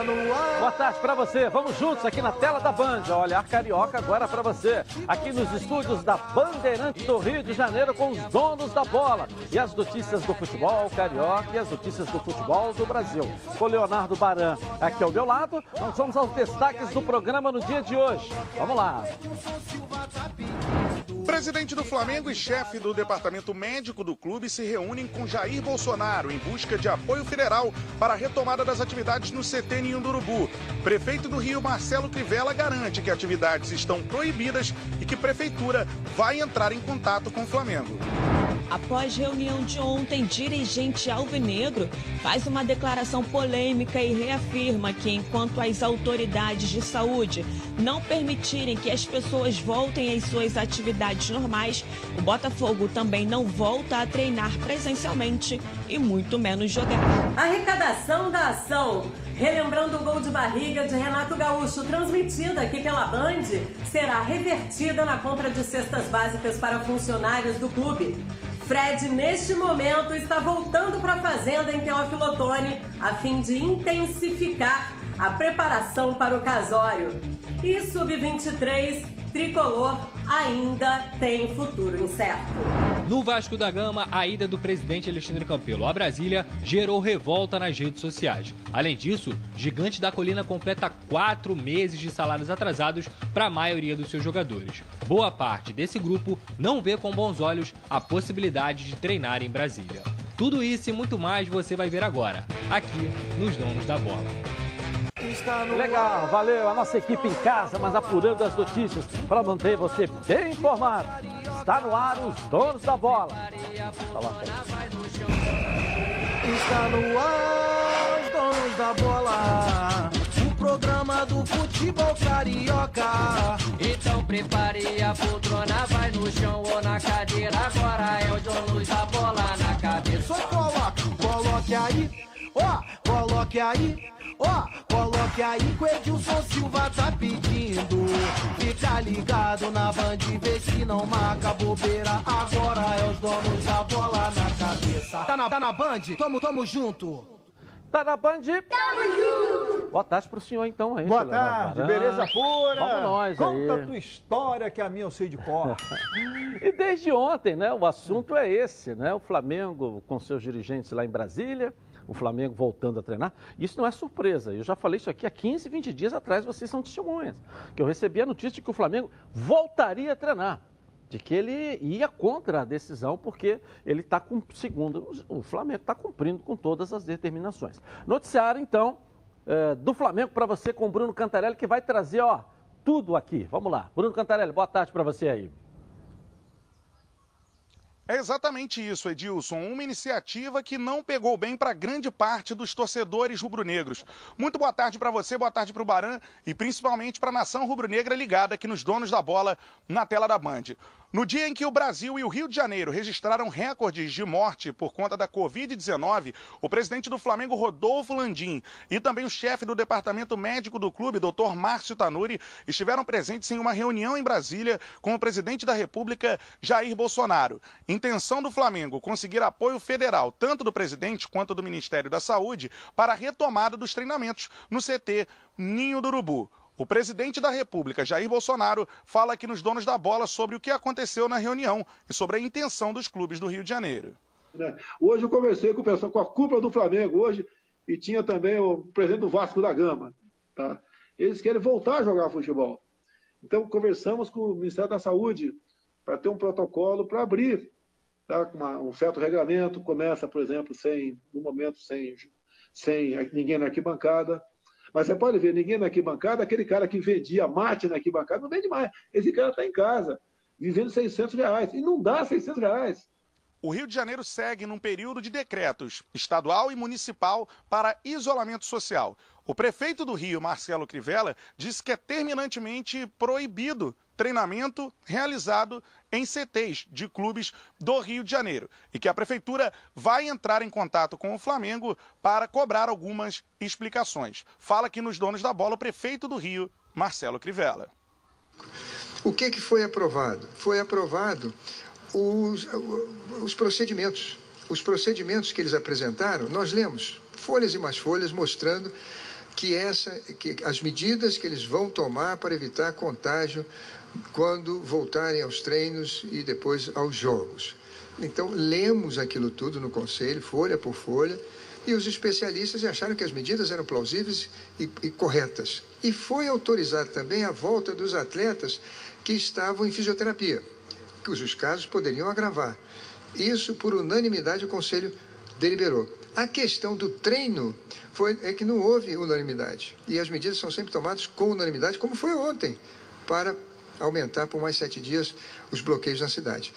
Está no ar. Boa tarde para você. Vamos juntos aqui na tela da Band. Olhar Carioca agora para você. Aqui nos estúdios da Bandeirantes do Rio de Janeiro com os donos da bola. E as notícias do futebol carioca e as notícias do futebol do Brasil. Com Leonardo Baran aqui ao meu lado, nós vamos aos destaques do programa no dia de hoje. Vamos lá. Presidente do Flamengo e chefe do departamento médico do clube se reúnem com Jair Bolsonaro em busca de apoio federal para a retomada das atividades no CT Ninho do. Prefeito do Rio, Marcelo Crivella, garante que atividades estão proibidas e que prefeitura vai entrar em contato com o Flamengo. Após reunião de ontem, dirigente alvinegro faz uma declaração polêmica e reafirma que enquanto as autoridades de saúde não permitirem que as pessoas voltem às suas atividades normais, o Botafogo também não volta a treinar presencialmente e muito menos jogar. Arrecadação da ação. Relembrando o gol de barriga de Renato Gaúcho, transmitida aqui pela Band, será revertida na compra de cestas básicas para funcionários do clube. Fred, neste momento, está voltando para a fazenda em Teófilo Otoni, a fim de intensificar a preparação para o casório. E Sub-23, tricolor, ainda tem futuro incerto. No Vasco da Gama, a ida do presidente Alexandre Campelo a Brasília gerou revolta nas redes sociais. Além disso, Gigante da Colina completa quatro meses de salários atrasados para a maioria dos seus jogadores. Boa parte desse grupo não vê com bons olhos a possibilidade de treinar em Brasília. Tudo isso e muito mais você vai ver agora, aqui nos Donos da Bola. Legal, valeu. A nossa equipe em casa, mas apurando as notícias para manter você bem informado. Está no ar os donos da bola. Coloca aí. Está no ar, os donos da bola. O programa do futebol carioca. Então prepare a poltrona, vai no chão ou na cadeira. Agora é o dono da bola na cabeça. Só coloque, coloque aí. Ó, coloque aí. Ó, coloque aí que o Edilson Silva tá pedindo. Fica ligado na band, vê se não marca bobeira. Agora é os donos da bola na cabeça. Tá na, tá na band? Tamo, tamo junto. Tá na Band? Tamo junto! Boa tarde pro senhor, então. Aí, Boa tarde, beleza pura? Vamos nós Conta aí. a tua história que a minha eu sei de cor. E desde ontem, né, o assunto é esse, né? O Flamengo com seus dirigentes lá em Brasília, o Flamengo voltando a treinar. Isso não é surpresa. Eu já falei isso aqui há 15, 20 dias atrás, vocês são testemunhas. Que eu recebi a notícia de que o Flamengo voltaria a treinar. De que ele ia contra a decisão, porque ele está com, segundo o Flamengo, está cumprindo com todas as determinações. Noticiário, então, eh, do Flamengo para você com o Bruno Cantarelli, que vai trazer, ó, tudo aqui. Vamos lá. Bruno Cantarelli, boa tarde para você aí. É exatamente isso, Edilson. Uma iniciativa que não pegou bem para grande parte dos torcedores rubro-negros. Muito boa tarde para você, boa tarde para o Baran e principalmente para a nação rubro-negra ligada aqui nos donos da bola na tela da Band. No dia em que o Brasil e o Rio de Janeiro registraram recordes de morte por conta da Covid-19, o presidente do Flamengo, Rodolfo Landim, e também o chefe do departamento médico do clube, Dr. Márcio Tanuri, estiveram presentes em uma reunião em Brasília com o presidente da República, Jair Bolsonaro. Intenção do Flamengo conseguir apoio federal, tanto do presidente quanto do Ministério da Saúde, para a retomada dos treinamentos no CT Ninho do Urubu. O presidente da República, Jair Bolsonaro, fala aqui nos donos da bola sobre o que aconteceu na reunião e sobre a intenção dos clubes do Rio de Janeiro. né? Hoje eu conversei com o pessoal, com a cúpula do Flamengo hoje, e tinha também o presidente do Vasco da Gama. Tá? Eles querem voltar a jogar futebol. Então, conversamos com o Ministério da Saúde para ter um protocolo para abrir tá? Uma- um certo regulamento. Começa, por exemplo, sem, no momento, sem, sem ninguém na arquibancada. Mas você pode ver, ninguém na arquibancada, aquele cara que vendia mate na arquibancada, não vende mais. Esse cara está em casa, vivendo 600 reais. E não dá 600 reais. O Rio de Janeiro segue num período de decretos estadual e municipal para isolamento social. O prefeito do Rio, Marcelo Crivella, disse que é terminantemente proibido treinamento realizado em CTs de clubes do Rio de Janeiro e que a prefeitura vai entrar em contato com o Flamengo para cobrar algumas explicações. Fala aqui nos donos da bola o prefeito do Rio, Marcelo Crivella. O que, que foi aprovado? Foi aprovado os, os procedimentos. Os procedimentos que eles apresentaram, nós lemos folhas e mais folhas mostrando que, essa, que as medidas que eles vão tomar para evitar contágio quando voltarem aos treinos e depois aos jogos. Então, lemos aquilo tudo no Conselho, folha por folha, e os especialistas acharam que as medidas eram plausíveis e, e corretas. E foi autorizada também a volta dos atletas que estavam em fisioterapia, cujos casos poderiam agravar. Isso, por unanimidade, o Conselho deliberou. A questão do treino foi, é que não houve unanimidade. E as medidas são sempre tomadas com unanimidade, como foi ontem, para aumentar por mais sete dias os bloqueios na cidade.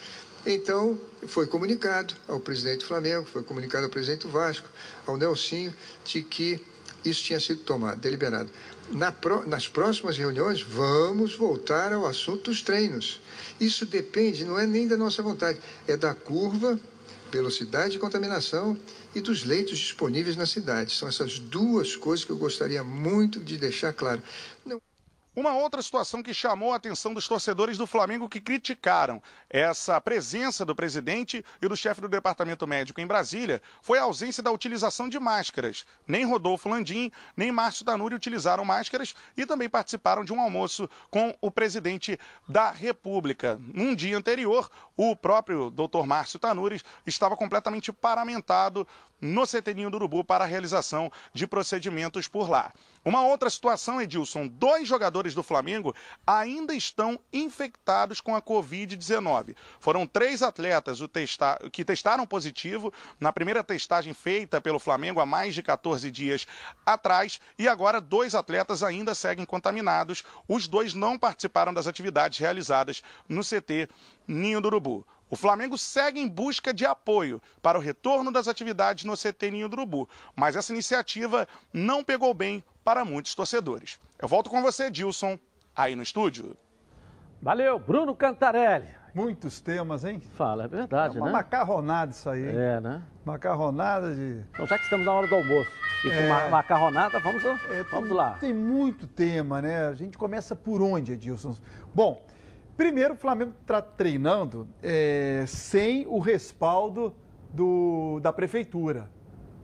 Então, foi comunicado ao presidente do Flamengo, foi comunicado ao presidente do Vasco, ao Nelsinho, de que isso tinha sido tomado, deliberado. Na pro, nas próximas reuniões, vamos voltar ao assunto dos treinos. Isso depende, não é nem da nossa vontade, é da curva, velocidade de contaminação e dos leitos disponíveis na cidade. São essas duas coisas que eu gostaria muito de deixar claro. Não... Uma outra situação que chamou a atenção dos torcedores do Flamengo que criticaram essa presença do presidente e do chefe do departamento médico em Brasília foi a ausência da utilização de máscaras. Nem Rodolfo Landim, nem Márcio Tanuri utilizaram máscaras e também participaram de um almoço com o presidente da República. Num dia anterior, o próprio doutor Márcio Tanuri estava completamente paramentado no CT do Urubu para a realização de procedimentos por lá. Uma outra situação, Edilson: dois jogadores do Flamengo ainda estão infectados com a Covid-19. Foram três atletas que testaram positivo na primeira testagem feita pelo Flamengo há mais de 14 dias atrás, e agora dois atletas ainda seguem contaminados. Os dois não participaram das atividades realizadas no CT Ninho do Urubu. O Flamengo segue em busca de apoio para o retorno das atividades no CT Ninho do Urubu, mas essa iniciativa não pegou bem para muitos torcedores. Eu volto com você, Dilson, aí no estúdio. Valeu, Bruno Cantarelli. Muitos temas, hein? Fala, é verdade, é uma né? macarronada isso aí. É, né? Macarronada de. Então, já que estamos na hora do almoço e com é... macarronada, vamos, é, vamos tem, lá. Tem muito tema, né? A gente começa por onde, Edilson? Bom, primeiro o Flamengo está treinando é, sem o respaldo do, da prefeitura.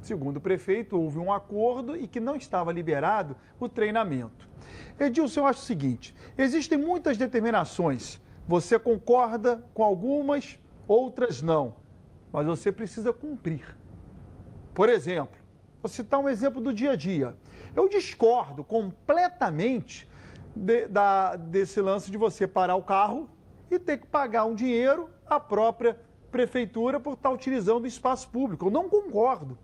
Segundo o prefeito, houve um acordo e que não estava liberado o treinamento. Edilson, eu acho o seguinte: existem muitas determinações. Você concorda com algumas, outras não. Mas você precisa cumprir. Por exemplo, vou citar um exemplo do dia a dia. Eu discordo completamente de, da, desse lance de você parar o carro e ter que pagar um dinheiro à própria prefeitura por estar utilizando o espaço público. Eu não concordo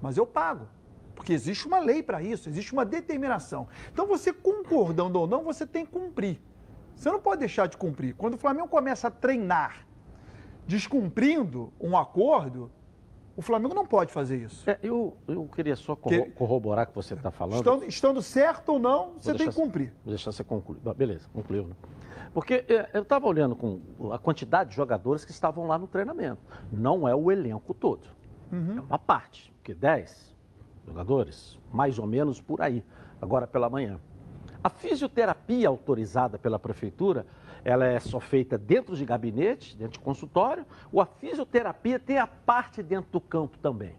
mas eu pago. Porque existe uma lei para isso, existe uma determinação. Então, você concordando ou não, você tem que cumprir. Você não pode deixar de cumprir. Quando o Flamengo começa a treinar descumprindo um acordo, o Flamengo não pode fazer isso. É, eu, eu queria só corro corroborar o que você está falando. Estando, estando, certo ou não, você tem que cumprir. Vou deixar você concluir. Beleza, concluiu. Né? Porque é, eu estava olhando com a quantidade de jogadores que estavam lá no treinamento. Não é o elenco todo. Uhum. É uma parte que 10 jogadores, mais ou menos por aí, agora pela manhã. A fisioterapia autorizada pela prefeitura, ela é só feita dentro de gabinete, dentro de consultório, ou a fisioterapia tem a parte dentro do campo também?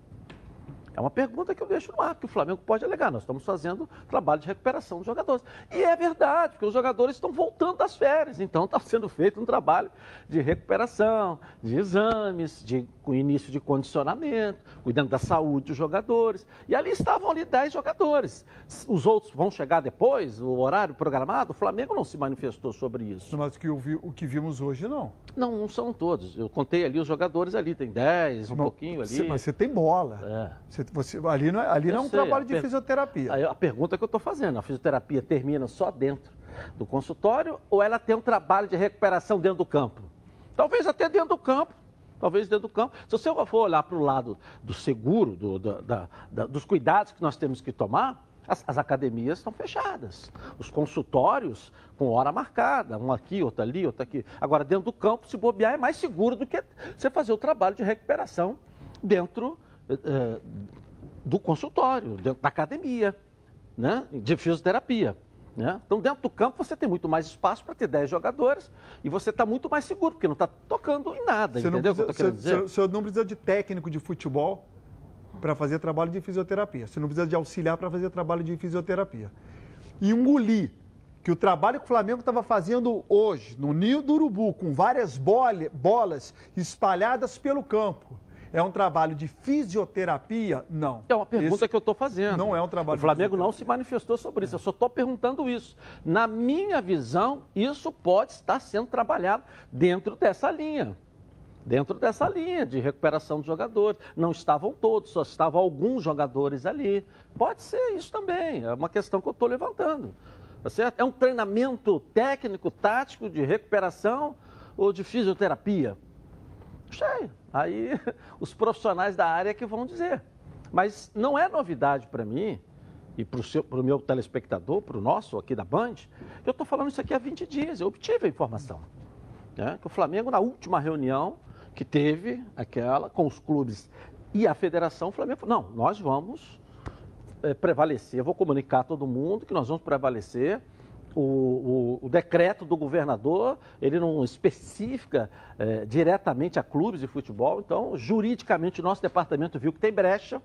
É uma pergunta que eu deixo no ar, que o Flamengo pode alegar. Nós estamos fazendo trabalho de recuperação dos jogadores. E é verdade, porque os jogadores estão voltando das férias. Então está sendo feito um trabalho de recuperação, de exames, de início de condicionamento, cuidando da saúde dos jogadores. E ali estavam ali 10 jogadores. Os outros vão chegar depois, o horário programado. O Flamengo não se manifestou sobre isso. Mas o que, vi, o que vimos hoje, não. Não, não são todos. Eu contei ali os jogadores ali, tem 10, um não, pouquinho ali. Mas você tem bola. É. Você você, ali não é, ali não é um sei, trabalho de per... fisioterapia. A pergunta que eu estou fazendo, a fisioterapia termina só dentro do consultório ou ela tem um trabalho de recuperação dentro do campo? Talvez até dentro do campo, talvez dentro do campo. Se você for olhar para o lado do seguro, do, do, da, da, dos cuidados que nós temos que tomar, as, as, academias estão fechadas. Os consultórios com hora marcada, um aqui, outro ali, outro aqui. Agora, dentro do campo, se bobear, é mais seguro do que você fazer o trabalho de recuperação dentro uh, do consultório, dentro da academia, né? de fisioterapia. Né? Então, dentro do campo, você tem muito mais espaço para ter 10 jogadores e você está muito mais seguro, porque não está tocando em nada, você entendeu o que eu estou querendo dizer? O senhor não precisa de técnico de futebol para fazer trabalho de fisioterapia. Você não precisa de auxiliar para fazer trabalho de fisioterapia. E engolir que o trabalho que o Flamengo estava fazendo hoje, no Ninho do Urubu, com várias bolas espalhadas pelo campo, é um trabalho de fisioterapia? Não. É uma pergunta Esse que eu estou fazendo. Não é um trabalho O Flamengo não se manifestou sobre isso. Eu só estou perguntando isso. Na minha visão, isso pode estar sendo trabalhado dentro dessa linha. Dentro dessa linha de recuperação dos jogadores. Não estavam todos, só estavam alguns jogadores ali. Pode ser isso também. É uma questão que eu estou levantando. Tá certo? É um treinamento técnico, tático de recuperação ou de fisioterapia? Sei. Aí os profissionais da área que vão dizer. Mas não é novidade para mim e para o meu telespectador, para o nosso aqui da Band, eu estou falando isso aqui há 20 dias. Eu obtive a informação. Né? Que o Flamengo, na última reunião que teve, aquela, com os clubes e a federação, o Flamengo falou, não, nós vamos é, prevalecer, eu vou comunicar a todo mundo que nós vamos prevalecer o, o, o, decreto do governador, ele não especifica é, diretamente a clubes de futebol, então, juridicamente, o nosso departamento viu que tem brecha,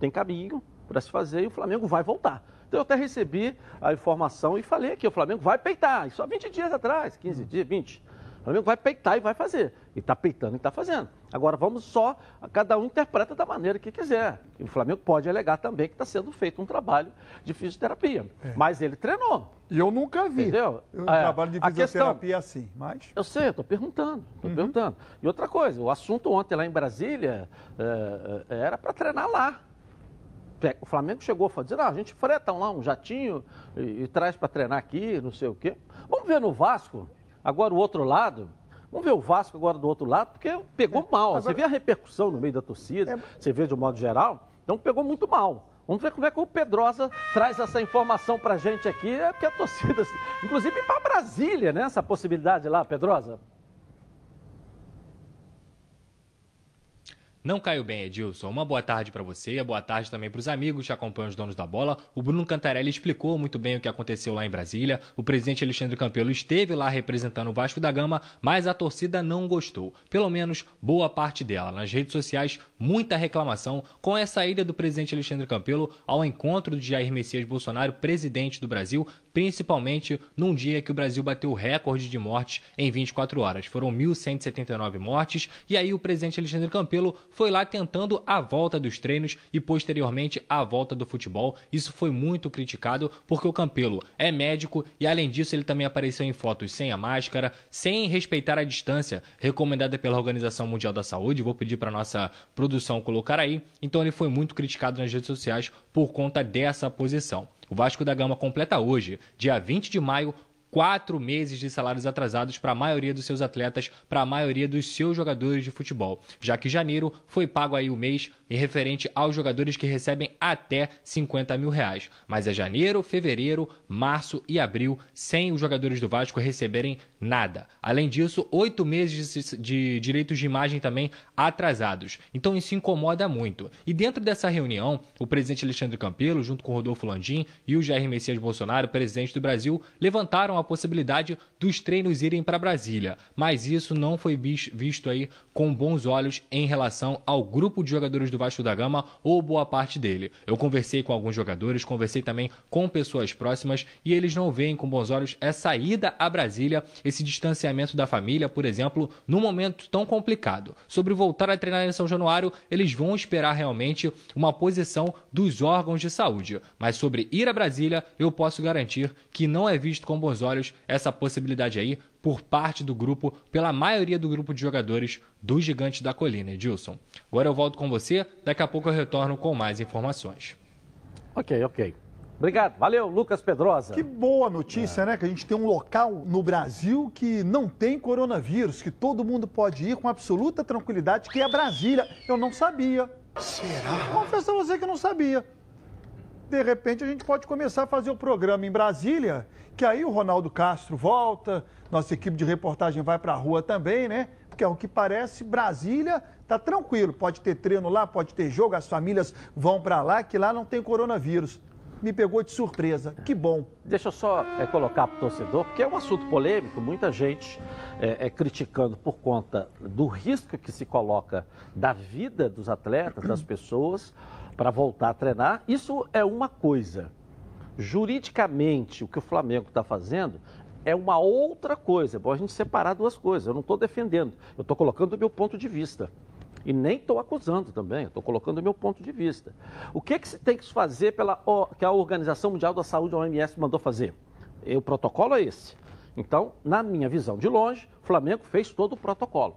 tem caminho para se fazer e o Flamengo vai voltar. Então, eu até recebi a informação e falei que o Flamengo vai peitar, isso há 20 dias atrás, 15 dias, 20. O Flamengo vai peitar e vai fazer. E está peitando e está fazendo. Agora vamos só, cada um interpreta da maneira que quiser. E o Flamengo pode alegar também que está sendo feito um trabalho de fisioterapia. É. Mas ele treinou. E eu nunca vi. Entendeu? Um é, trabalho de fisioterapia questão, assim, mas... Eu sei, estou perguntando, estou uhum. perguntando. E outra coisa, o assunto ontem lá em Brasília é, é era para treinar lá. O Flamengo chegou a dizer, ah, a gente freta lá um jatinho e, e traz para treinar aqui, não sei o quê. Vamos ver no Vasco. Agora o outro lado, vamos ver o Vasco agora do outro lado, porque pegou é, mal. Agora... Você vê a repercussão no meio da torcida, é... você vê de um modo geral, então pegou muito mal. Vamos ver como é que o Pedrosa traz essa informação para a gente aqui, é porque a torcida, inclusive para Brasília, né? Essa possibilidade lá, Pedrosa. Não caiu bem, Edilson. Uma boa tarde para você, boa tarde também para os amigos que acompanham os donos da bola. O Bruno Cantarelli explicou muito bem o que aconteceu lá em Brasília. O presidente Alexandre Campelo esteve lá representando o Vasco da Gama, mas a torcida não gostou. Pelo menos boa parte dela. Nas redes sociais, muita reclamação com a saída do presidente Alexandre Campelo ao encontro de Jair Messias Bolsonaro, presidente do Brasil, principalmente num dia que o Brasil bateu o recorde de mortes em 24 horas. Foram 1.179 mortes e aí o presidente Alexandre Campelo foi lá tentando a volta dos treinos e posteriormente a volta do futebol. Isso foi muito criticado porque o Campelo é médico e além disso ele também apareceu em fotos sem a máscara, sem respeitar a distância recomendada pela Organização Mundial da Saúde. Vou pedir para nossa produção colocar aí. Então ele foi muito criticado nas redes sociais por conta dessa posição. O Vasco da Gama completa hoje, dia 20 de maio, quatro meses de salários atrasados para a maioria dos seus atletas, para a maioria dos seus jogadores de futebol, já que janeiro foi pago aí o mês em referente aos jogadores que recebem até 50 mil reais. Mas é janeiro, fevereiro, março e abril sem os jogadores do Vasco receberem nada. Além disso, oito meses de direitos de imagem também atrasados. Então isso incomoda muito. E dentro dessa reunião, o presidente Alexandre Campelo, junto com Rodolfo Landim e o Jair Messias Bolsonaro, presidente do Brasil, levantaram a possibilidade dos treinos irem para Brasília. Mas isso não foi visto aí com bons olhos em relação ao grupo de jogadores do Vasco da Gama ou boa parte dele. Eu conversei com alguns jogadores, conversei também com pessoas próximas e eles não veem com bons olhos essa ida a Brasília, esse distanciamento da família, por exemplo, num momento tão complicado. Sobre voltar a treinar em São Januário, eles vão esperar realmente uma posição dos órgãos de saúde. Mas sobre ir a Brasília, eu posso garantir que não é visto com bons olhos essa possibilidade aí, por parte do grupo, pela maioria do grupo de jogadores do Gigante da Colina, Edilson. Agora eu volto com você, daqui a pouco eu retorno com mais informações. Ok, ok. Obrigado. Valeu, Lucas Pedrosa. Que boa notícia, é. né? Que a gente tem um local no Brasil que não tem coronavírus, que todo mundo pode ir com absoluta tranquilidade, que é Brasília. Eu não sabia. Será? Confesso a você que não sabia. De repente a gente pode começar a fazer o programa em Brasília, que aí o Ronaldo Castro volta, nossa equipe de reportagem vai para a rua também, né? Porque ao que parece, Brasília tá tranquilo. Pode ter treino lá, pode ter jogo, as famílias vão para lá, que lá não tem coronavírus. me pegou de surpresa. Que bom. Deixa eu só é, colocar para o torcedor, porque é um assunto polêmico, muita gente é, é, criticando por conta do risco que se coloca da vida dos atletas, das pessoas, para voltar a treinar. Isso é uma coisa. Juridicamente, o que o Flamengo está fazendo é uma outra coisa. É bom a gente separar duas coisas. Eu não estou defendendo, eu estou colocando o meu ponto de vista. E nem estou acusando também, estou colocando o meu ponto de vista. O que, que se tem que fazer pela que a Organização Mundial da Saúde, a OMS, mandou fazer? E o protocolo é esse. Então, na minha visão de longe, o Flamengo fez todo o protocolo.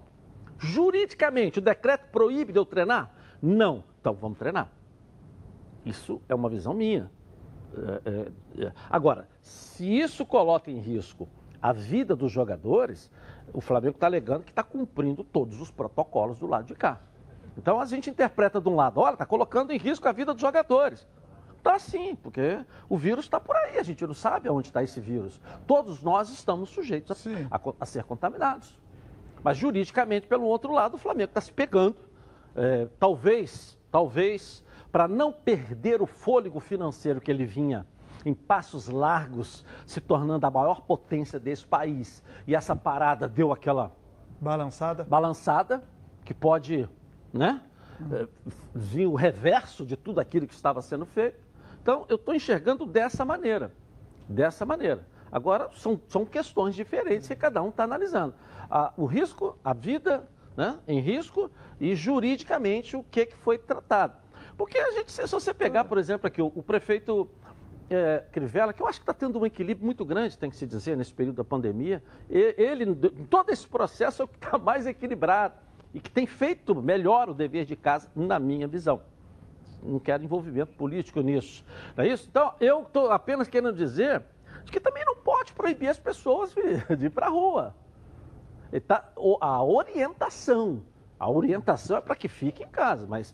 Juridicamente, o decreto proíbe de eu treinar? Não. Então vamos treinar. Isso é uma visão minha. É, é, é. Agora, se isso coloca em risco a vida dos jogadores, o Flamengo está alegando que está cumprindo todos os protocolos do lado de cá. Então a gente interpreta de um lado, olha, está colocando em risco a vida dos jogadores. Está sim, porque o vírus está por aí, a gente não sabe aonde está esse vírus. Todos nós estamos sujeitos a, a, a, ser contaminados. Mas juridicamente, pelo outro lado, o Flamengo está se pegando. É, talvez, talvez, para não perder o fôlego financeiro que ele vinha em passos largos, se tornando a maior potência desse país. E essa parada deu aquela balançada, balançada que pode, né, hum. vir o reverso de tudo aquilo que estava sendo feito. Então, eu estou enxergando dessa maneira, dessa maneira. Agora, são, são questões diferentes que cada um está analisando. Ah, o risco, a vida né, em risco e juridicamente o que, que foi tratado. Porque a gente, se você pegar, por exemplo, aqui, o, o prefeito é, Crivella, que eu acho que está tendo um equilíbrio muito grande, tem que se dizer, nesse período da pandemia. Ele, em todo esse processo, é o que está mais equilibrado e que tem feito melhor o dever de casa, na minha visão. Não quero envolvimento político nisso. Não é isso? Então, eu estou apenas querendo dizer que também não pode proibir as pessoas de ir para a rua. Tá, a orientação. A orientação é para que fique em casa, mas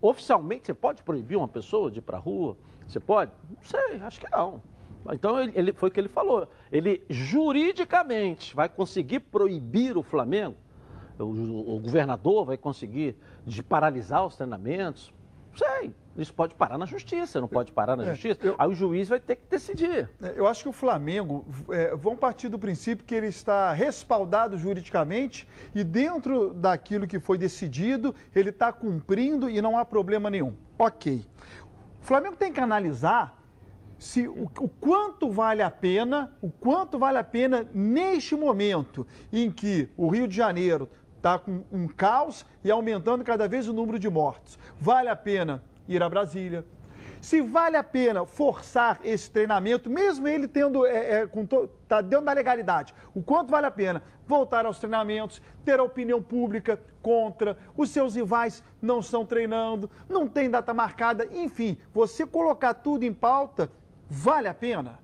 oficialmente você pode proibir uma pessoa de ir para a rua? Você pode? Não sei, acho que não. Então, ele, ele, foi o que ele falou. Ele juridicamente vai conseguir proibir o Flamengo, o, o governador vai conseguir de paralisar os treinamentos. Não sei, isso pode parar na justiça, não pode parar na é, justiça. Eu, Aí o juiz vai ter que decidir. É, eu acho que o Flamengo é, vão partir do princípio que ele está respaldado juridicamente e dentro daquilo que foi decidido, ele está cumprindo e não há problema nenhum. Ok. O Flamengo tem que analisar se o, o, quanto vale a pena, o quanto vale a pena neste momento em que o Rio de Janeiro está com um caos e aumentando cada vez o número de mortos. Vale a pena ir a Brasília? Se vale a pena forçar esse treinamento, mesmo ele tendo, é, é, to, tá dentro da legalidade, o quanto vale a pena voltar aos treinamentos, ter a opinião pública contra, os seus rivais não estão treinando, não tem data marcada, enfim, você colocar tudo em pauta, vale a pena,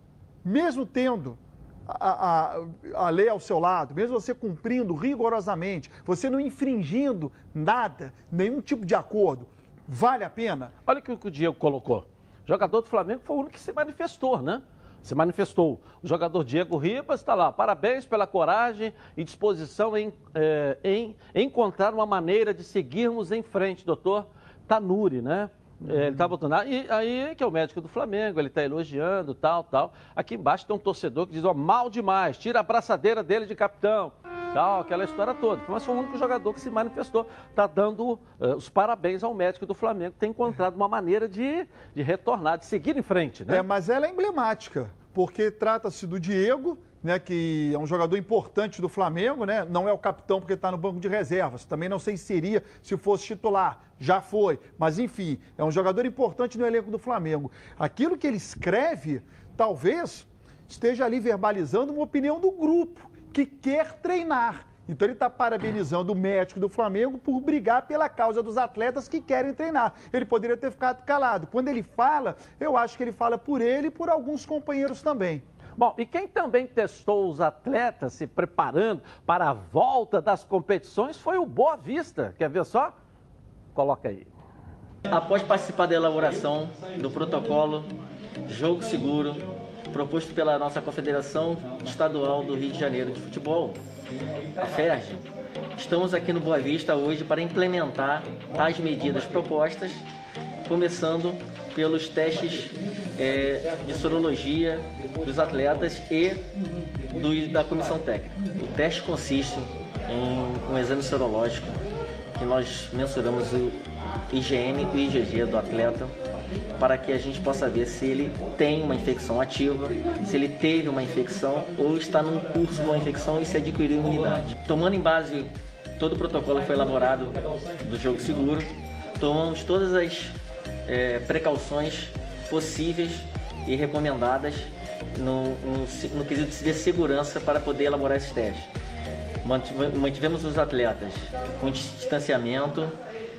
mesmo tendo a, a, a, lei ao seu lado, mesmo você cumprindo rigorosamente, você não infringindo nada, nenhum tipo de acordo, Vale a pena? Olha o que o Diego colocou. O jogador do Flamengo foi o único que se manifestou, né? Se manifestou. O jogador Diego Ribas está lá. Parabéns pela coragem e disposição em, é, em encontrar uma maneira de seguirmos em frente, doutor Tanuri, né? É, ele está botando. Aí, aí, que é o médico do Flamengo, ele está elogiando, tal, tal. Aqui embaixo tem um torcedor que diz: ó, mal demais, tira a braçadeira dele de capitão tal, aquela história toda. Mas foi o único jogador que se manifestou. Está dando uh, os parabéns ao médico do Flamengo, que tem encontrado uma maneira de, de retornar, de seguir em frente. Né? É, mas ela é emblemática, porque trata-se do Diego, né, que é um jogador importante do Flamengo, né? Não é o capitão porque está no banco de reservas. Também não sei se seria se fosse titular. Já foi. Mas enfim, é um jogador importante no elenco do Flamengo. Aquilo que ele escreve, talvez esteja ali verbalizando uma opinião do grupo que quer treinar. Então ele está parabenizando o médico do Flamengo por brigar pela causa dos atletas que querem treinar. Ele poderia ter ficado calado. Quando ele fala, eu acho que ele fala por ele e por alguns companheiros também. Bom, e quem também testou os atletas se preparando para a volta das competições foi o Boa Vista. Quer ver só? Coloca aí. Após participar da elaboração do protocolo Jogo Seguro, proposto pela nossa Confederação Estadual do Rio de Janeiro de Futebol, a FERJ. Estamos aqui no Boa Vista hoje para implementar as medidas propostas começando pelos testes é, de sorologia dos atletas e do, da comissão técnica. O teste consiste em um exame sorológico que nós mensuramos o IgM e o IgG do atleta para que a gente possa ver se ele tem uma infecção ativa, se ele teve uma infecção ou está num curso de uma infecção e se adquiriu imunidade. Tomando em base todo o protocolo que foi elaborado do jogo seguro, tomamos todas as é, precauções possíveis e recomendadas no, no, no quesito de segurança para poder elaborar esses testes. Mantivemos os atletas com distanciamento,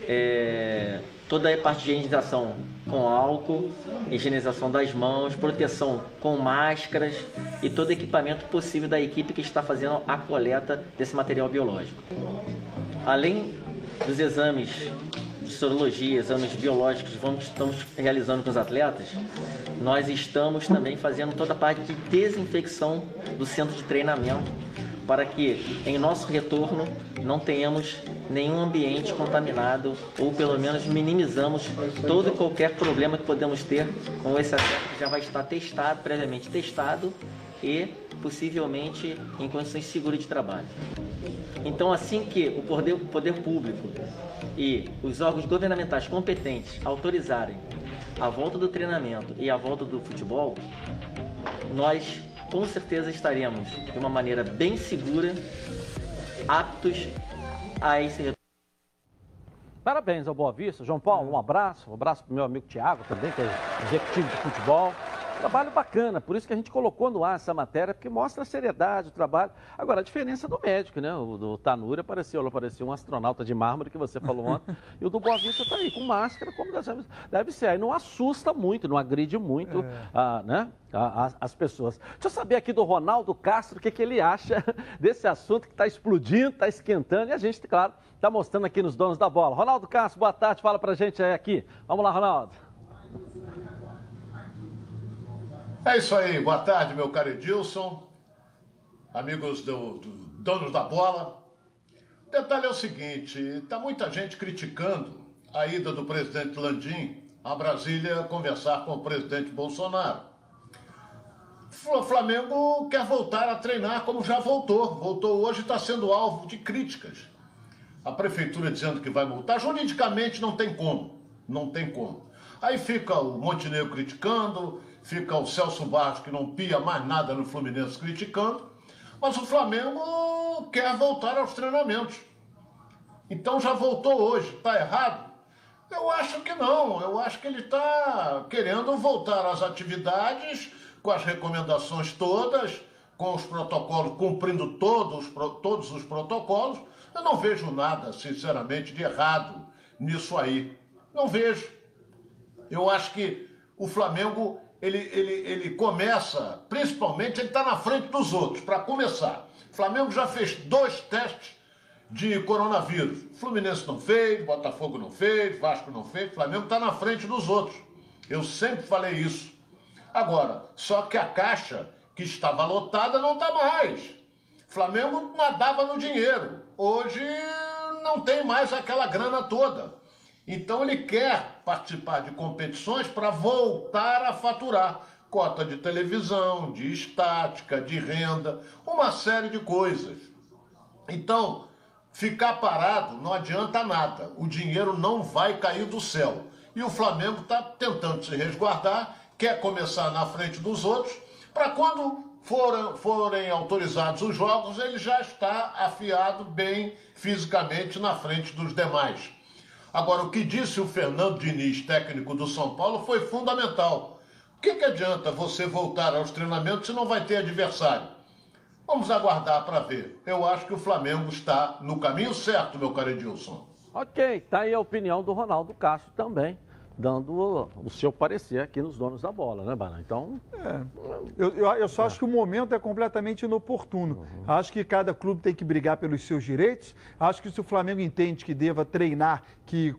é, toda a parte de higienização com álcool, higienização das mãos, proteção com máscaras e todo equipamento possível da equipe que está fazendo a coleta desse material biológico. Além dos exames de sorologia, exames biológicos que estamos realizando com os atletas, nós estamos também fazendo toda a parte de desinfecção do centro de treinamento para que em nosso retorno não tenhamos nenhum ambiente contaminado ou pelo menos minimizamos todo e qualquer problema que podemos ter com esse atleta que já vai estar testado, previamente testado e possivelmente em condições seguras de trabalho. Então, assim que o poder, poder público e os órgãos governamentais competentes autorizarem a volta do treinamento e a volta do futebol, nós com certeza estaremos de uma maneira bem segura, aptos a esse. Parabéns ao Boa Vista. João Paulo, um abraço. Um abraço para o meu amigo Tiago também, que é executivo de futebol. Trabalho bacana, por isso que a gente colocou no ar essa matéria, porque mostra a seriedade do trabalho. Agora, a diferença do médico, né? O do Tanuri apareceu, apareceu um astronauta de mármore que você falou ontem, e o do Boa Vista está aí, com máscara, como deve ser. Aí não assusta muito, não agride muito é. né? A, a, as pessoas. Deixa eu saber aqui do Ronaldo Castro o que, que ele acha desse assunto que está explodindo, está esquentando, e a gente, claro, está mostrando aqui nos donos da bola. Ronaldo Castro, boa tarde, fala pra gente aí aqui. Vamos lá, Ronaldo. É isso aí, boa tarde, meu caro Edilson, amigos do, do donos da bola. O detalhe é o seguinte: está muita gente criticando a ida do presidente Landim a Brasília conversar com o presidente Bolsonaro. O Flamengo quer voltar a treinar como já voltou. Voltou hoje e está sendo alvo de críticas. A prefeitura dizendo que vai voltar. Juridicamente não tem como. Não tem como. Aí fica o Montenegro criticando, fica o Celso Barros, que não pia mais nada no Fluminense, criticando, mas o Flamengo quer voltar aos treinamentos. Então já voltou hoje, está errado? Eu acho que não, eu acho que ele está querendo voltar às atividades com as recomendações todas, com os protocolos, cumprindo todos, todos os protocolos. Eu não vejo nada, sinceramente, de errado nisso aí. Não vejo. Eu acho que o Flamengo ele, ele, ele começa, principalmente, ele está na frente dos outros, para começar. O Flamengo já fez dois testes de coronavírus. Fluminense não fez, Botafogo não fez, Vasco não fez, Flamengo está na frente dos outros. Eu sempre falei isso. Agora, só que a caixa que estava lotada não está mais. Flamengo nadava no dinheiro. Hoje não tem mais aquela grana toda. Então ele quer participar de competições para voltar a faturar cota de televisão, de estática, de renda, uma série de coisas. Então, ficar parado não adianta nada. O dinheiro não vai cair do céu. E o Flamengo está tentando se resguardar, quer começar na frente dos outros, para quando forem, forem autorizados os jogos, ele já está afiado bem fisicamente na frente dos demais. Agora, o que disse o Fernando Diniz, técnico do São Paulo, foi fundamental. O que, que adianta você voltar aos treinamentos se não vai ter adversário? Vamos aguardar para ver. Eu acho que o Flamengo está no caminho certo, meu caro Edilson. Ok, tá aí a opinião do Ronaldo Castro também dando o, seu parecer aqui nos donos da bola, né, Bana? Então. É, eu, eu, eu, só é. acho que o momento é completamente inoportuno. Uhum. Acho que cada clube tem que brigar pelos seus direitos. Acho que se o Flamengo entende que deva treinar, que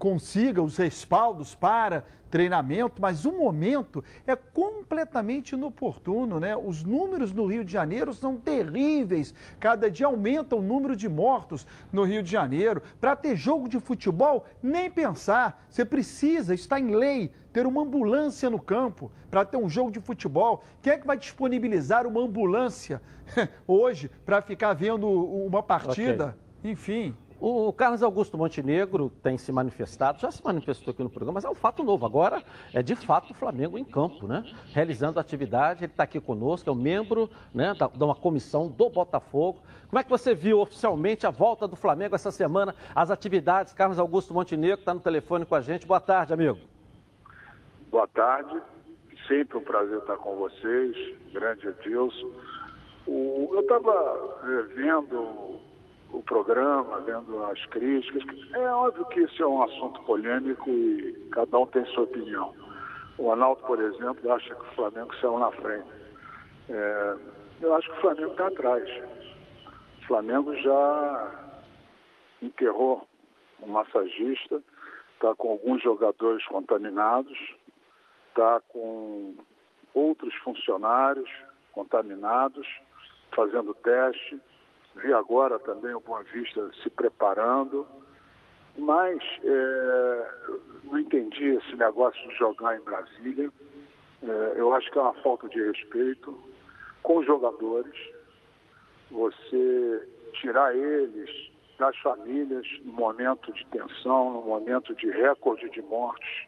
consiga os respaldos para treinamento, mas o momento é completamente inoportuno, né? Os números no Rio de Janeiro são terríveis. Cada dia aumenta o número de mortos no Rio de Janeiro. Para ter jogo de futebol, nem pensar. Você precisa, está em lei, ter uma ambulância no campo para ter um jogo de futebol. Quem é que vai disponibilizar uma ambulância hoje para ficar vendo uma partida? Okay. Enfim. O Carlos Augusto Montenegro tem se manifestado, já se manifestou aqui no programa, mas é um fato novo. Agora é de fato o Flamengo em campo, né? Realizando atividade. Ele está aqui conosco, é um membro né, da, de uma comissão do Botafogo. Como é que você viu oficialmente a volta do Flamengo essa semana, as atividades? Carlos Augusto Montenegro está no telefone com a gente. Boa tarde, amigo. Boa tarde. Sempre um prazer estar com vocês, grande Edilson. O, eu estava eh, vendo o programa, vendo as críticas. É óbvio que isso é um assunto polêmico e cada um tem sua opinião. O Analto, por exemplo, acha que o Flamengo saiu na frente. É, eu acho que o Flamengo está atrás. O Flamengo já enterrou um massagista, está com alguns jogadores contaminados, está com outros funcionários contaminados, fazendo teste Vi agora também o Boa Vista se preparando, mas é, não entendi esse negócio de jogar em Brasília. É, eu acho que é uma falta de respeito com os jogadores. Você tirar eles das famílias no momento de tensão, no momento de recorde de mortes.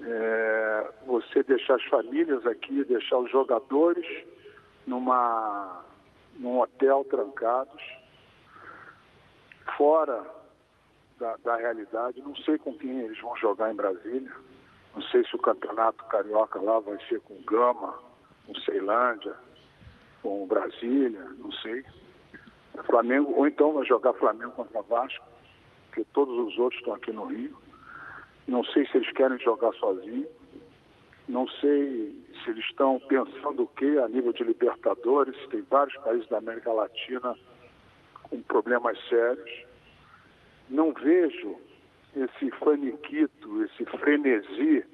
É, você deixar as famílias aqui, deixar os jogadores numa num hotel trancados, fora da, da, realidade. Não sei com quem eles vão jogar em Brasília. Não sei se o campeonato carioca lá vai ser com Gama, com Ceilândia, com Brasília, não sei. Flamengo, ou então vai jogar Flamengo contra Vasco, porque todos os outros estão aqui no Rio. Não sei se eles querem jogar sozinhos. Não sei se eles estão pensando o que a nível de Libertadores. Tem vários países da América Latina com problemas sérios. Não vejo esse faniquito, esse frenesi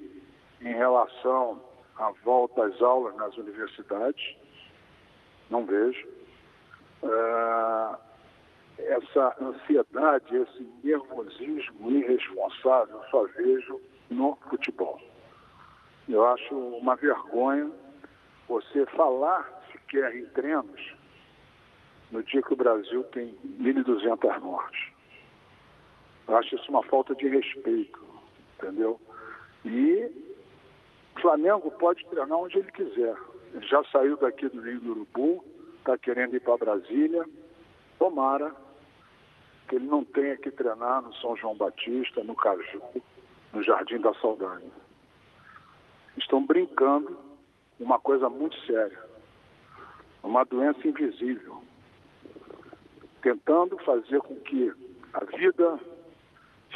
em relação à volta às aulas nas universidades. Não vejo. Uh, essa ansiedade, esse nervosismo irresponsável, só vejo no futebol. Eu acho uma vergonha você falar sequer em treinos no dia que o Brasil tem 1.200 mortes. Eu acho isso uma falta de respeito, entendeu? E o Flamengo pode treinar onde ele quiser. Ele já saiu daqui do Rio do Urubu, está querendo ir para Brasília. Tomara que ele não tenha que treinar no São João Batista, no Caju, no Jardim da Saudade estão brincando uma coisa muito séria, uma doença invisível, tentando fazer com que a vida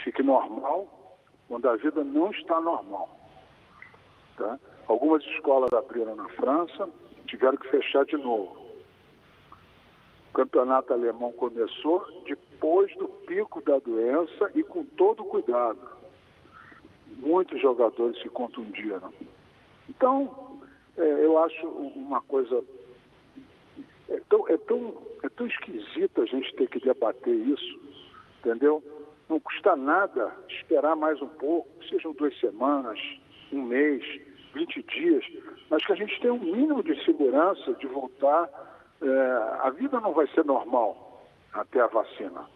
fique normal quando a vida não está normal. Tá? Algumas escolas abriram na França, tiveram que fechar de novo. O campeonato alemão começou depois do pico da doença e com todo cuidado. Muitos jogadores se contundiram. Então, é, eu acho uma coisa. É tão, é, tão, é tão esquisito a gente ter que debater isso, entendeu? Não custa nada esperar mais um pouco, sejam duas semanas, um mês, 20 dias, mas que a gente tenha um mínimo de segurança de voltar. É, a vida não vai ser normal até a vacina,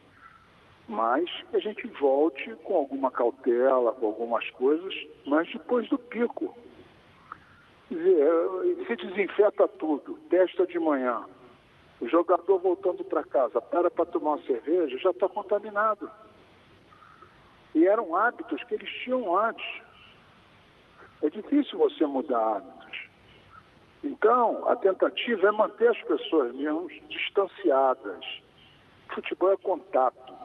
mas que a gente volte com alguma cautela, com algumas coisas, mas depois do pico. Se desinfeta tudo, testa de manhã. O jogador voltando para casa, para para tomar uma cerveja, já está contaminado. E eram hábitos que eles tinham antes. É difícil você mudar hábitos. Então, a tentativa é manter as pessoas mesmo distanciadas. Futebol é contato.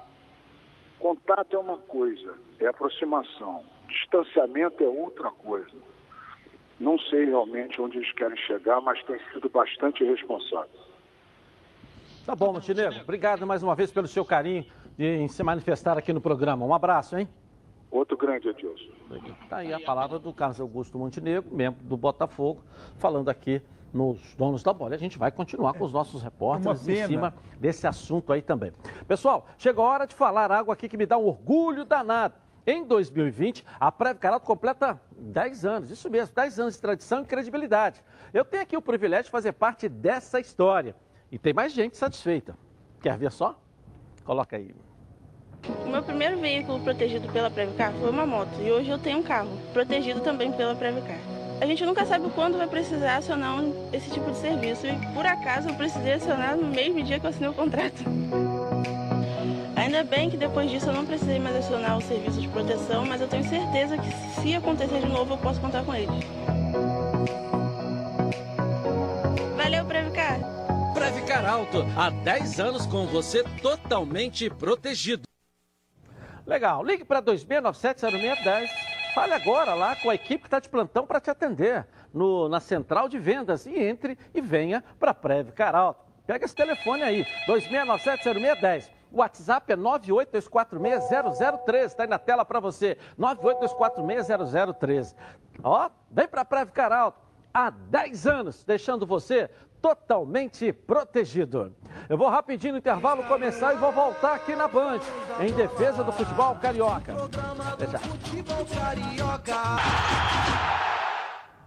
Contato é uma coisa, é aproximação. Distanciamento é outra coisa. Não sei realmente onde eles querem chegar, mas tem sido bastante responsável. Tá bom, Montenegro. Obrigado mais uma vez pelo seu carinho em se manifestar aqui no programa. Um abraço, hein? Outro grande Edilson. Está aí a palavra do Carlos Augusto Montenegro, membro do Botafogo, falando aqui nos donos da bola. A gente vai continuar com os nossos repórteres em cima desse assunto aí também. Pessoal, chegou a hora de falar algo aqui que me dá um orgulho danado. Em 2020, a Prévio Caralto completa 10 anos, isso mesmo, 10 anos de tradição e credibilidade. Eu tenho aqui o privilégio de fazer parte dessa história. E tem mais gente satisfeita. Quer ver só? Coloca aí. O meu primeiro veículo protegido pela Previcar foi uma moto e hoje eu tenho um carro protegido também pela Previcar. A gente nunca sabe quando vai precisar acionar esse tipo de serviço e por acaso eu precisei acionar no mesmo dia que eu assinei o contrato. Ainda bem que depois disso eu não precisei mais acionar o serviço de proteção, mas eu tenho certeza que se acontecer de novo eu posso contar com eles. Valeu, Previcar! Previcar Alto, há 10 anos com você totalmente protegido. Legal, ligue para 2697-0610. Fale agora lá com a equipe que está de plantão para te atender no, na central de vendas e entre e venha para a Previcar Alto. Pega esse telefone aí, 2697-0610. O WhatsApp é 982460013, está aí na tela para você, 982460013. Ó, vem para a Previcar Alto, há 10 anos, deixando você totalmente protegido. Eu vou rapidinho no intervalo começar e vou voltar aqui na Band, em defesa do futebol carioca.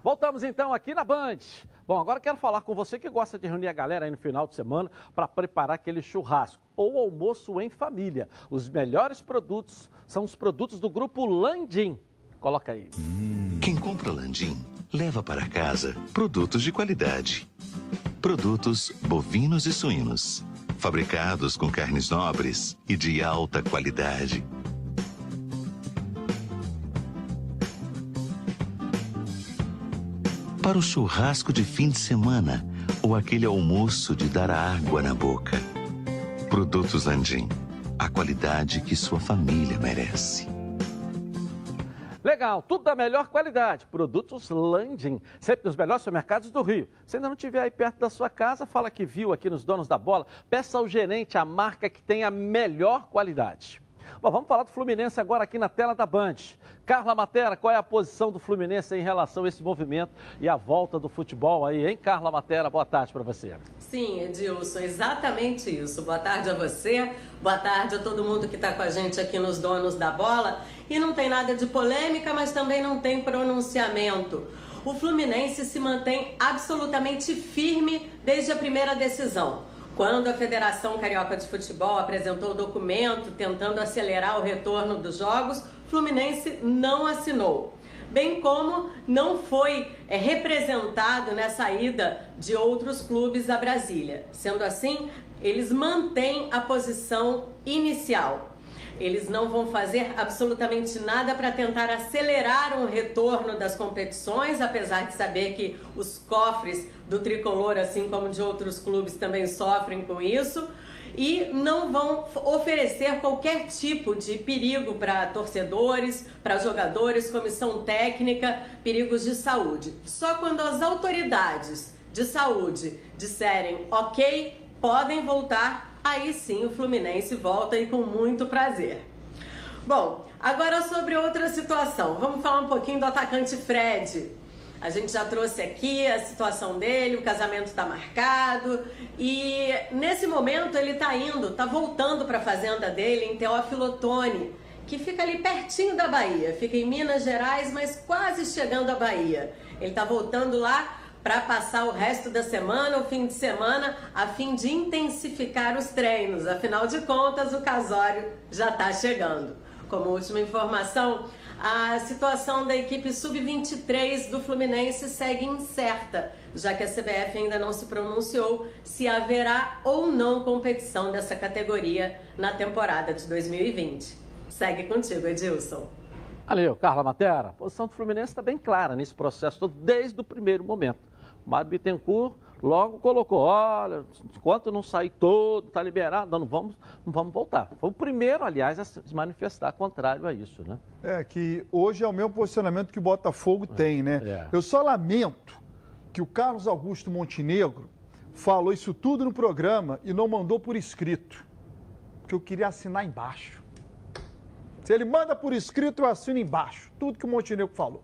Voltamos então aqui na Band. Bom, agora quero falar com você que gosta de reunir a galera aí no final de semana para preparar aquele churrasco ou almoço em família. Os melhores produtos são os produtos do grupo Landim. Coloca aí. Quem compra Landim leva para casa produtos de qualidade. Produtos bovinos e suínos, fabricados com carnes nobres e de alta qualidade. Para o churrasco de fim de semana ou aquele almoço de dar água na boca. Produtos Landim, a qualidade que sua família merece. Legal, tudo da melhor qualidade. Produtos Landim, sempre nos melhores supermercados do Rio. Se ainda não estiver aí perto da sua casa, fala que viu aqui nos Donos da Bola. Peça ao gerente a marca que tem a melhor qualidade. Bom, vamos falar do Fluminense agora aqui na tela da Band. Carla Matera, qual é a posição do Fluminense em relação a esse movimento e a volta do futebol aí, hein? Carla Matera, boa tarde para você. Sim, Edilson, exatamente isso. Boa tarde a você, boa tarde a todo mundo que está com a gente aqui nos Donos da Bola. E não tem nada de polêmica, mas também não tem pronunciamento. O Fluminense se mantém absolutamente firme desde a primeira decisão. Quando a Federação Carioca de Futebol apresentou o documento tentando acelerar o retorno dos jogos, Fluminense não assinou. Bem como não foi é, representado nessa ida de outros clubes a Brasília. Sendo assim, eles mantêm a posição inicial. Eles não vão fazer absolutamente nada para tentar acelerar um retorno das competições, apesar de saber que os cofres do tricolor, assim como de outros clubes, também sofrem com isso. E não vão oferecer qualquer tipo de perigo para torcedores, para jogadores, comissão técnica, perigos de saúde. Só quando as autoridades de saúde disserem ok, podem voltar, aí sim o Fluminense volta e com muito prazer. Bom, agora sobre outra situação. Vamos falar um pouquinho do atacante Fred. A gente já trouxe aqui a situação dele, o casamento está marcado e nesse momento ele está indo, está voltando para a fazenda dele em Teófilo Otoni, que fica ali pertinho da Bahia, fica em Minas Gerais, mas quase chegando à Bahia. Ele está voltando lá para passar o resto da semana, o fim de semana, a fim de intensificar os treinos. Afinal de contas, o casório já está chegando. Como última informação, a situação da equipe sub-23 do Fluminense segue incerta, já que a CBF ainda não se pronunciou se haverá ou não competição dessa categoria na temporada de 2020. Segue contigo, Edilson. Valeu, Carla Matera. A posição do Fluminense está bem clara nesse processo todo, desde o primeiro momento. Mário Bittencourt logo colocou, olha, enquanto não sair todo, está liberado, não vamos, não vamos voltar. Foi o primeiro, aliás, a se manifestar contrário a isso, né? É, que hoje é o mesmo posicionamento que o Botafogo tem, né? É. Eu só lamento que o Carlos Augusto Montenegro falou isso tudo no programa e não mandou por escrito. Porque eu queria assinar embaixo. Se ele manda por escrito, eu assino embaixo. Tudo que o Montenegro falou.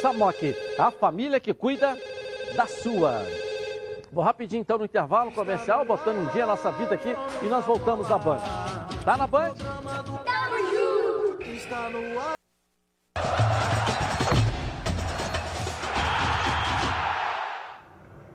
Samok, a família que cuida da sua. Vou rapidinho então no intervalo comercial, botando um dia a nossa vida aqui e nós voltamos na Band. Tá na Band? Está no ar.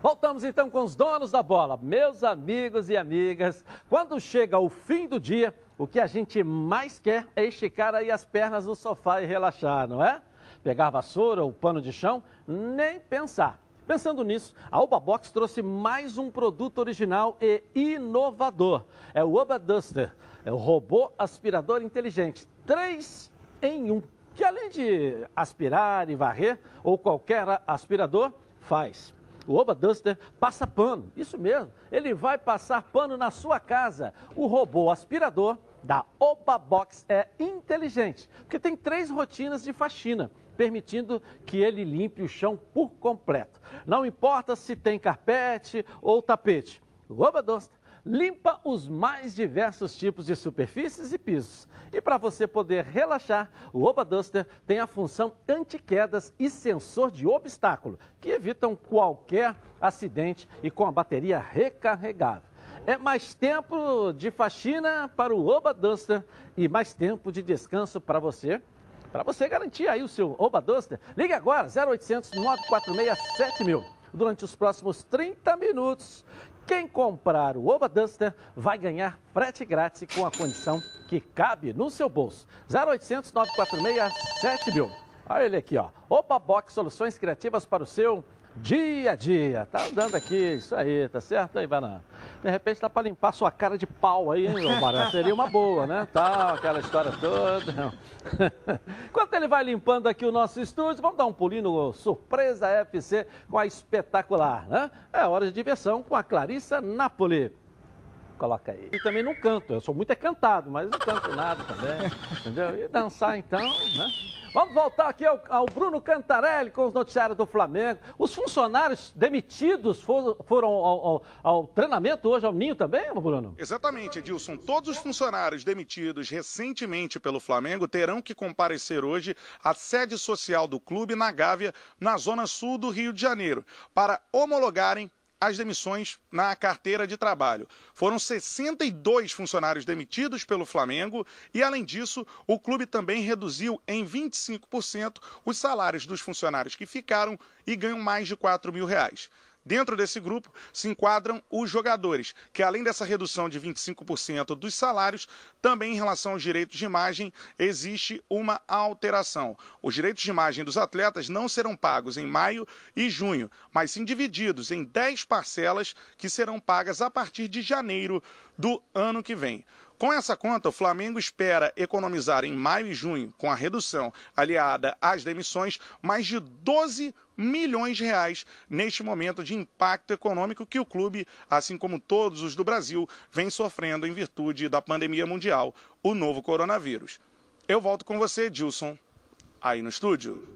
Voltamos então com os donos da bola. Meus amigos e amigas, quando chega o fim do dia, o que a gente mais quer é esticar aí as pernas no sofá e relaxar, não é? Pegar vassoura ou pano de chão, nem pensar. Pensando nisso, a Oba Box trouxe mais um produto original e inovador. É o Oba Duster, é o robô aspirador inteligente. Três em um, que além de aspirar e varrer, ou qualquer aspirador, faz. O Oba Duster passa pano, isso mesmo. Ele vai passar pano na sua casa. O robô aspirador da Oba Box é inteligente, porque tem três rotinas de faxina, permitindo que ele limpe o chão por completo. Não importa se tem carpete ou tapete. O Oba Duster limpa os mais diversos tipos de superfícies e pisos. E para você poder relaxar, o Oba Duster tem a função anti-quedas e sensor de obstáculo, que evitam qualquer acidente e com a bateria recarregável. É mais tempo de faxina para o Oba Duster e mais tempo de descanso para você. Para você garantir aí o seu Oba Duster, ligue agora 0800 946 7000. Durante os próximos 30 minutos, quem comprar o Oba Duster vai ganhar frete grátis com a condição que cabe no seu bolso. 0800 946 7000. Olha ele aqui, ó. Oba Box Soluções Criativas para o seu dia a dia. Tá andando aqui, isso aí, tá certo aí, Banana? De repente dá para limpar sua cara de pau aí, hein, Omar? Seria uma boa, né? Tal, aquela história toda. Enquanto ele vai limpando aqui o nosso estúdio, vamos dar um pulinho no Surpresa FC com a espetacular, né? É hora de diversão com a Clarissa Napoli. Coloca aí. E também não canto, eu sou muito é cantado, mas não canto nada também, entendeu? E dançar então, né? Vamos voltar aqui ao, ao, Bruno Cantarelli com os noticiários do Flamengo. Os funcionários demitidos foram, foram ao, ao, ao, treinamento hoje ao Ninho também, Bruno? Exatamente, Edilson. Todos os funcionários demitidos recentemente pelo Flamengo terão que comparecer hoje à sede social do clube na Gávea, na zona sul do Rio de Janeiro, para homologarem as demissões na carteira de trabalho. Foram 62 funcionários demitidos pelo Flamengo e, além disso, o clube também reduziu em 25% os salários dos funcionários que ficaram e ganham mais de 4 mil reais. Dentro desse grupo se enquadram os jogadores, que além dessa redução de 25% dos salários, também em relação aos direitos de imagem existe uma alteração. Os direitos de imagem dos atletas não serão pagos em maio e junho, mas sim divididos em 10 parcelas que serão pagas a partir de janeiro do ano que vem. Com essa conta, o Flamengo espera economizar em maio e junho, com a redução aliada às demissões, mais de 12 milhões de reais neste momento de impacto econômico que o clube, assim como todos os do Brasil, vem sofrendo em virtude da pandemia mundial, o novo coronavírus. Eu volto com você, Dilson, aí no estúdio.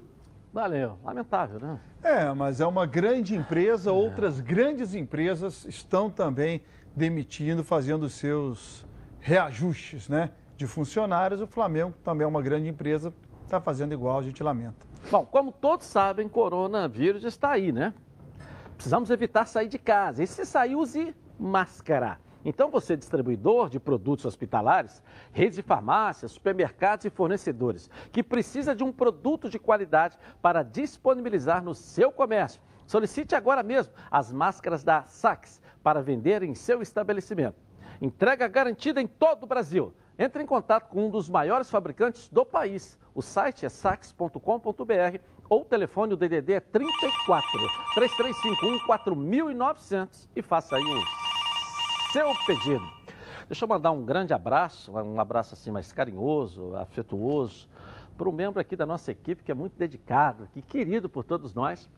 Valeu, lamentável, né? É, mas é uma grande empresa, outras grandes empresas estão também demitindo, fazendo seus reajustes né, de funcionários. O Flamengo também é uma grande empresa, está fazendo igual, a gente lamenta. Bom, como todos sabem, coronavírus está aí, né? Precisamos evitar sair de casa. E se sair, use máscara. Então, você, distribuidor de produtos hospitalares, redes de farmácias, supermercados e fornecedores, que precisa de um produto de qualidade para disponibilizar no seu comércio, solicite agora mesmo as máscaras da Sax para vender em seu estabelecimento. Entrega garantida em todo o Brasil. Entre em contato com um dos maiores fabricantes do país. O site é sax.com.br ou o telefone o DDD é 34 3351 4900 e faça aí o seu pedido. Deixa eu mandar um grande abraço, um abraço assim mais carinhoso, afetuoso, para um membro aqui da nossa equipe que é muito dedicado, que querido por todos nós.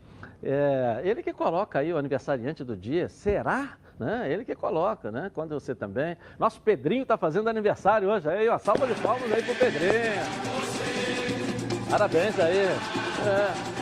É, ele que coloca aí o aniversariante do dia, será? Né? Ele que coloca, né? Quando você também. Nosso Pedrinho está fazendo aniversário hoje. Aí, ó, salva de palmas aí pro Pedrinho. Parabéns aí. É.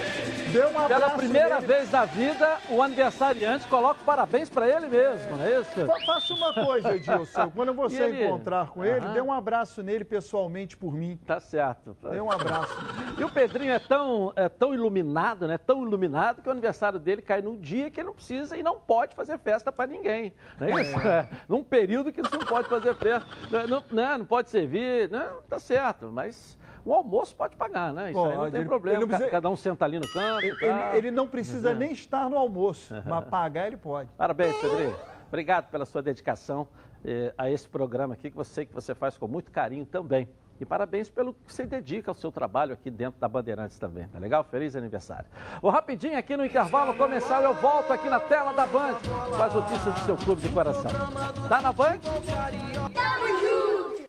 Um Pela primeira vez na vida, o aniversariante coloca parabéns para ele mesmo, não é isso? Faça uma coisa, Edilson. Quando você ele... encontrar com ele, dê um abraço nele pessoalmente por mim. Tá certo. Dê um abraço. e o Pedrinho é tão, é tão iluminado, né? Tão iluminado que o aniversário dele cai num dia que ele não precisa e não pode fazer festa para ninguém. Não é isso? É. Num período que você não pode fazer festa. Não, não, não pode servir. Não, tá certo, mas o almoço pode pagar, né? Isso aí não tem ele, problema. Ele precisa... Cada um senta ali no canto. Ele, tá. ele não precisa nem estar no almoço, mas pagar ele pode. Parabéns, Pedrinho. Obrigado pela sua dedicação eh, a esse programa aqui, que você sei que você faz com muito carinho também. E parabéns pelo que você dedica ao seu trabalho aqui dentro da Bandeirantes também, tá legal? Feliz aniversário. Vou rapidinho aqui no intervalo começar, eu volto aqui na tela da Band com as notícias do seu clube de coração. Tá na Band? Tamo junto!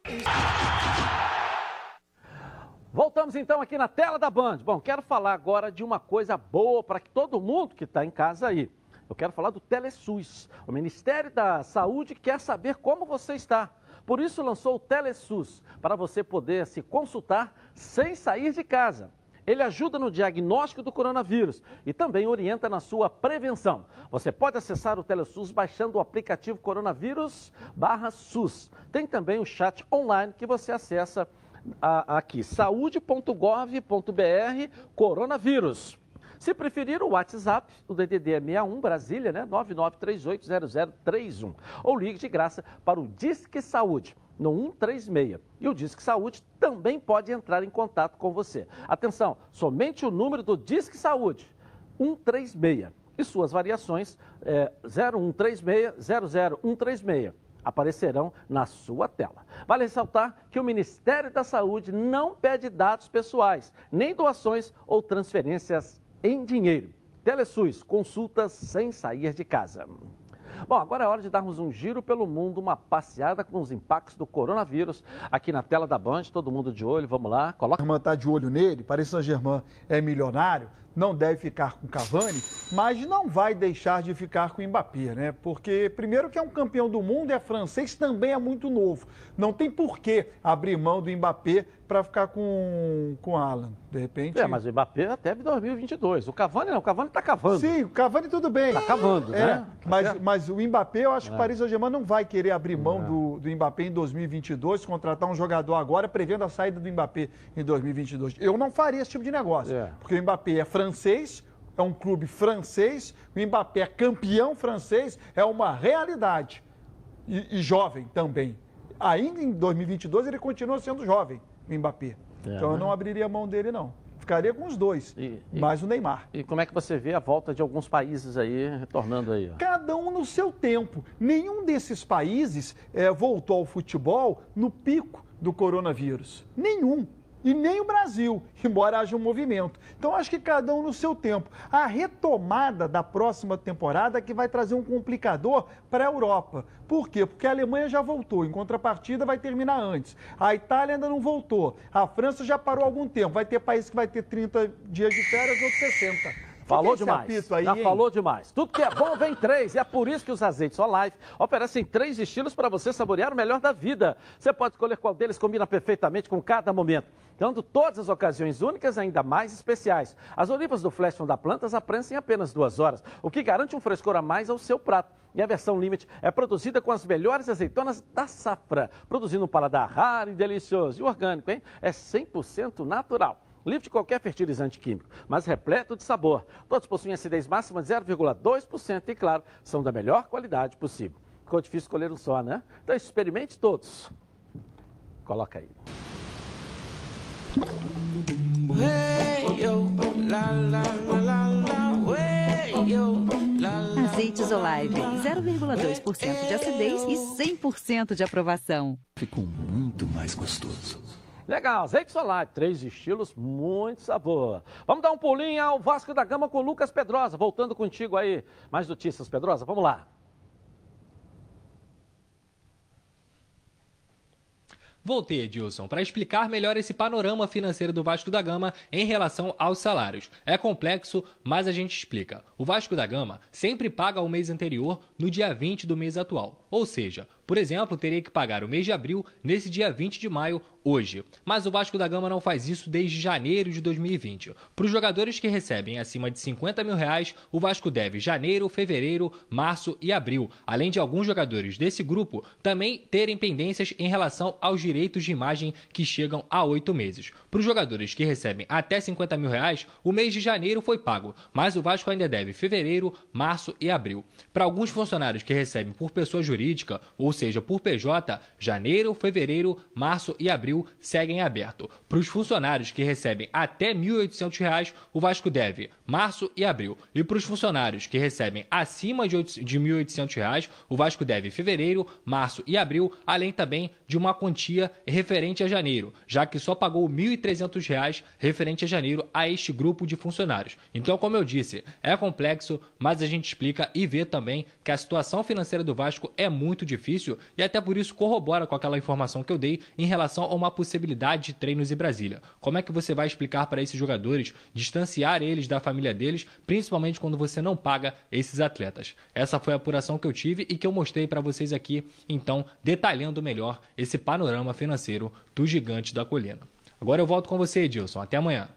Voltamos então aqui na tela da Band. Bom, quero falar agora de uma coisa boa para todo mundo que está em casa aí. Eu quero falar do Telesus. O Ministério da Saúde quer saber como você está. Por isso lançou o Telesus, para você poder se consultar sem sair de casa. Ele ajuda no diagnóstico do coronavírus e também orienta na sua prevenção. Você pode acessar o Telesus baixando o aplicativo Coronavírus barra SUS. Tem também o chat online que você acessa aqui, saúde.gov.br, coronavírus. Se preferir, o WhatsApp, o DDD é 61 Brasília, né? 99380031. Ou ligue de graça para o Disque Saúde, no 136. E o Disque Saúde também pode entrar em contato com você. Atenção, somente o número do Disque Saúde, 136. E suas variações, é, 0136 00136 aparecerão na sua tela. Vale ressaltar que o Ministério da Saúde não pede dados pessoais, nem doações ou transferências em dinheiro. Telesus, consultas sem sair de casa. Bom, agora é hora de darmos um giro pelo mundo, uma passeada com os impactos do coronavírus aqui na tela da Band, todo mundo de olho, vamos lá, coloca. A está de olho nele, Paris Saint-Germain é milionário, não deve ficar com Cavani, mas não vai deixar de ficar com Mbappé, né? Porque, primeiro, que é um campeão do mundo, é francês, também é muito novo. Não tem por que abrir mão do Mbappé para ficar com o Alan, de repente. É, mas o Mbappé até 2022. O Cavani não, o Cavani está cavando. Sim, o Cavani tudo bem. Está cavando, é, né? Mas, mas o Mbappé, eu acho que o é. Paris Saint-Germain não vai querer abrir mão é. do, do Mbappé em 2022, contratar um jogador agora, prevendo a saída do Mbappé em 2022. Eu não faria esse tipo de negócio, é. porque o Mbappé é francês, é um clube francês, o Mbappé é campeão francês, é uma realidade. E, e jovem também. Ainda em 2022 ele continua sendo jovem, o Mbappé. É, então eu né? não abriria a mão dele, não. Ficaria com os dois, e, e, mais o Neymar. E como é que você vê a volta de alguns países aí, retornando aí? Ó? Cada um no seu tempo. Nenhum desses países é, voltou ao futebol no pico do coronavírus. Nenhum e nem o Brasil, embora haja um movimento. Então, acho que cada um no seu tempo. A retomada da próxima temporada que vai trazer um complicador para a Europa. Por quê? Porque a Alemanha já voltou, em contrapartida vai terminar antes. A Itália ainda não voltou. A França já parou algum tempo. Vai ter país que vai ter 30 dias de férias, outros 60. Falou demais. Aí, Já hein? falou demais. Tudo que é bom vem três. E é por isso que os azeites Olive oferecem três estilos para você saborear o melhor da vida. Você pode escolher qual deles combina perfeitamente com cada momento. Dando todas as ocasiões únicas ainda mais especiais. As olivas do Flash da Plantas aprensam em apenas duas horas, o que garante um frescor a mais ao seu prato. E a versão Limite é produzida com as melhores azeitonas da safra, produzindo um paladar raro e delicioso. E orgânico, hein? É 100% natural livre de qualquer fertilizante químico, mas repleto de sabor. Todos possuem acidez máxima de 0,2% e, claro, são da melhor qualidade possível. Ficou difícil escolher um só, né? Então experimente todos. Coloca aí. Azeites Olive, 0,2% de acidez e 100% de aprovação. Ficou muito mais gostoso. Legal, azeite solar, três estilos, muito sabor. Vamos dar um pulinho ao Vasco da Gama com Lucas Pedrosa. Voltando contigo aí, mais notícias, Pedrosa, vamos lá. Voltei, Edilson, para explicar melhor esse panorama financeiro do Vasco da Gama em relação aos salários. É complexo, mas a gente explica. O Vasco da Gama sempre paga o mês anterior no dia 20 do mês atual. Ou seja, por exemplo, teria que pagar o mês de abril nesse dia 20 de maio, hoje. Mas o Vasco da Gama não faz isso desde janeiro de 2020. Para os jogadores que recebem acima de 50 mil reais, o Vasco deve janeiro, fevereiro, março e abril, além de alguns jogadores desse grupo também terem pendências em relação aos direitos de imagem que chegam a oito meses. Para os jogadores que recebem até 50 mil reais, o mês de janeiro foi pago, mas o Vasco ainda deve fevereiro, março e abril. Para alguns funcionários que recebem por pessoa jurídica, ou seja, por PJ, janeiro, fevereiro, março e abril seguem aberto. Para os funcionários que recebem até R$ 1.800, o Vasco deve março e abril. E para os funcionários que recebem acima de R$ 1.800, o Vasco deve fevereiro, março e abril, além também de uma quantia referente a janeiro, já que só pagou R$ 1.300 referente a janeiro a este grupo de funcionários. Então, como eu disse, é complexo, mas a gente explica e vê também que a situação financeira do Vasco é muito difícil e até por isso corrobora com aquela informação que eu dei em relação a uma possibilidade de treinos em Brasília. Como é que você vai explicar para esses jogadores, distanciar eles da família deles, principalmente quando você não paga esses atletas? Essa foi a apuração que eu tive e que eu mostrei para vocês aqui, então, detalhando melhor esse panorama financeiro do gigante da colina. Agora eu volto com você, Edilson. Até amanhã.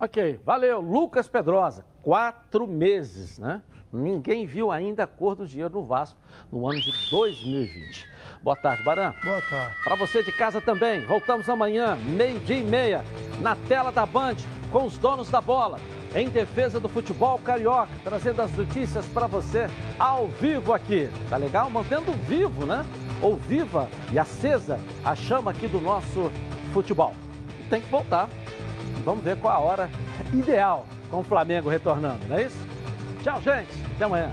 Ok, valeu. Lucas Pedrosa, quatro meses, né? Ninguém viu ainda a cor do dinheiro no Vasco no ano de 2020. Boa tarde, Baran. Boa tarde. Para você de casa também, voltamos amanhã, meio-dia e meia, na tela da Band, com os donos da bola, em defesa do futebol carioca, trazendo as notícias para você ao vivo aqui. Tá legal? Mantendo vivo, né? Ou viva e acesa a chama aqui do nosso futebol. E tem que voltar. Vamos ver qual a hora ideal com o Flamengo retornando, não é isso? Tchau, gente. Até amanhã.